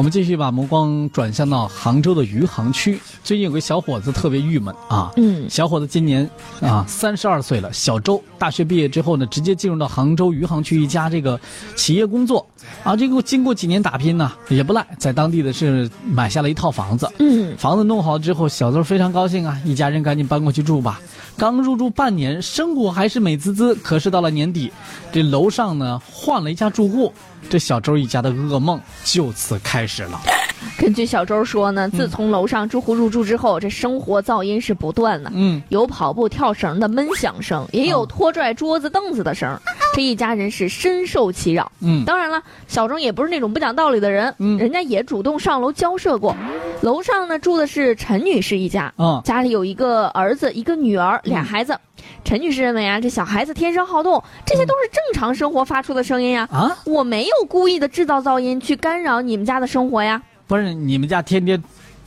我们继续把目光转向到杭州的余杭区。最近有个小伙子特别郁闷啊，嗯，小伙子今年啊三十二岁了，小周。大学毕业之后呢，直接进入到杭州余杭区一家这个企业工作啊。这个经过几年打拼呢，也不赖，在当地的是买下了一套房子。嗯，房子弄好之后，小周非常高兴啊，一家人赶紧搬过去住吧。刚入住半年，生活还是美滋滋。可是到了年底，这楼上呢换了一家住户，这小周一家的噩梦就此开始了。根据小周说呢，自从楼上住户入住之后，这生活噪音是不断的。嗯，有跑步、跳绳的闷响声，也有拖拽桌子、凳子的声。这一家人是深受其扰。嗯，当然了，小周也不是那种不讲道理的人。嗯，人家也主动上楼交涉过。楼上呢住的是陈女士一家。嗯，家里有一个儿子，一个女儿，俩孩子。陈女士认为啊，这小孩子天生好动，这些都是正常生活发出的声音呀。啊，我没有故意的制造噪音去干扰你们家的生活呀。不是你们家天天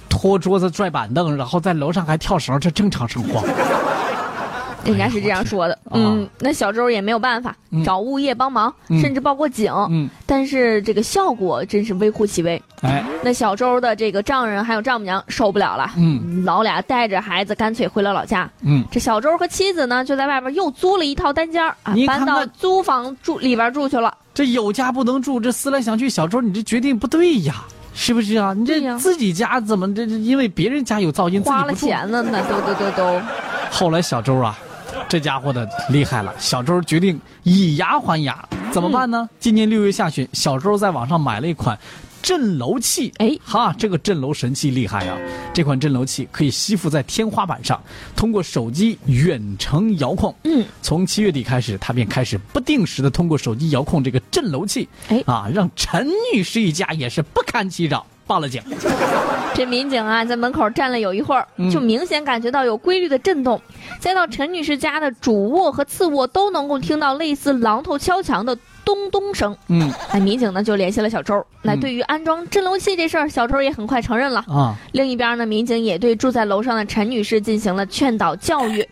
拖桌子、拽板凳，然后在楼上还跳绳，这正常生活。人家是这样说的，嗯，那小周也没有办法，找物业帮忙，甚至报过警，嗯，但是这个效果真是微乎其微。哎，那小周的这个丈人还有丈母娘受不了了，嗯，老俩带着孩子干脆回了老家，嗯，这小周和妻子呢就在外边又租了一套单间啊，搬到租房住里边住去了。这有家不能住，这思来想去，小周你这决定不对呀。是不是啊？你这自己家怎么这？因为别人家有噪音，花了钱了呢，都都都都。后来小周啊，这家伙的厉害了。小周决定以牙还牙，怎么办呢？今年六月下旬，小周在网上买了一款。震楼器，哎，哈，这个震楼神器厉害啊！这款震楼器可以吸附在天花板上，通过手机远程遥控。嗯，从七月底开始，他便开始不定时的通过手机遥控这个震楼器，哎，啊，让陈女士一家也是不堪其扰，报了警。这民警啊，在门口站了有一会儿，就明显感觉到有规律的震动，再到陈女士家的主卧和次卧都能够听到类似榔头敲墙的。咚咚声，嗯，那民警呢就联系了小周。那对于安装震楼器这事儿，小周也很快承认了啊。另一边呢，民警也对住在楼上的陈女士进行了劝导教育。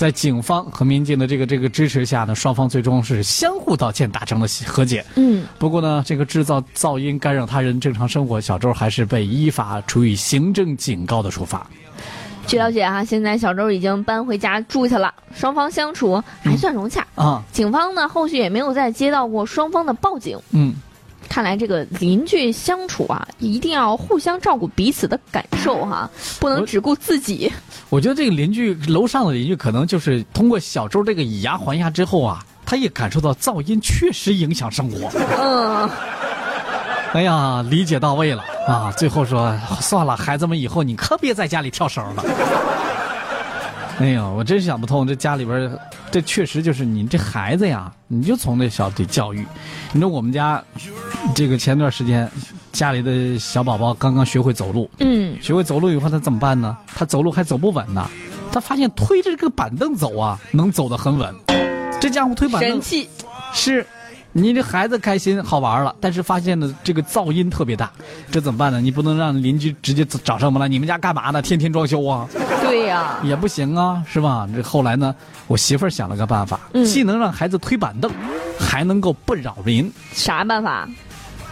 在警方和民警的这个这个支持下呢，双方最终是相互道歉，达成了和解。嗯，不过呢，这个制造噪音干扰他人正常生活，小周还是被依法处以行政警告的处罚。据了解啊，现在小周已经搬回家住去了，双方相处还算融洽啊。警方呢，后续也没有再接到过双方的报警。嗯，看来这个邻居相处啊，一定要互相照顾彼此的感受哈，不能只顾自己。我觉得这个邻居楼上的邻居可能就是通过小周这个以牙还牙之后啊，他也感受到噪音确实影响生活。嗯。哎呀，理解到位了啊！最后说算了，孩子们以后你可别在家里跳绳了。哎呀，我真想不通，这家里边，这确实就是你这孩子呀，你就从那小得教育。你说我们家，这个前段时间，家里的小宝宝刚刚学会走路，嗯，学会走路以后他怎么办呢？他走路还走不稳呢，他发现推着这个板凳走啊，能走得很稳。这家伙推板凳，神器，是。你这孩子开心好玩了，但是发现呢这个噪音特别大，这怎么办呢？你不能让邻居直接找上门来，你们家干嘛呢？天天装修啊？对呀，也不行啊，是吧？这后来呢，我媳妇儿想了个办法，既能让孩子推板凳，还能够不扰民。啥办法？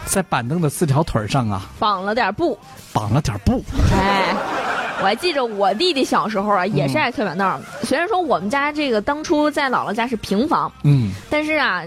在板凳的四条腿上啊，绑了点布。绑了点布。哎。我还记着我弟弟小时候啊，也是爱推板凳。虽然说我们家这个当初在姥姥家是平房，嗯，但是啊，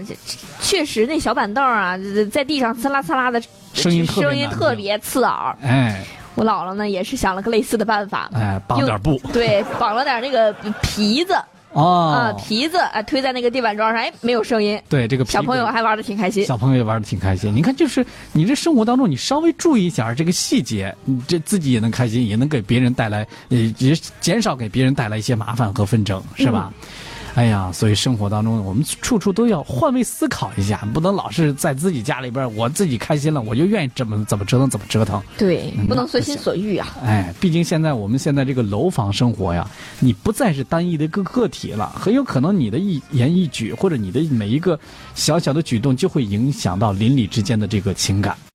确实那小板凳啊，在地上刺啦刺啦的声音声音特别刺耳。哎，我姥姥呢也是想了个类似的办法，哎，绑点布，对，绑了点那个皮子。啊，皮子啊，推在那个地板砖上，哎，没有声音。对，这个小朋友还玩的挺开心。小朋友也玩的挺开心。你看，就是你这生活当中，你稍微注意一下这个细节，你这自己也能开心，也能给别人带来，也也减少给别人带来一些麻烦和纷争，是吧？哎呀，所以生活当中，我们处处都要换位思考一下，不能老是在自己家里边，我自己开心了，我就愿意怎么怎么折腾怎么折腾。对，不能随心所欲啊。哎，毕竟现在我们现在这个楼房生活呀，你不再是单一的一个个体了，很有可能你的一言一举或者你的每一个小小的举动，就会影响到邻里之间的这个情感。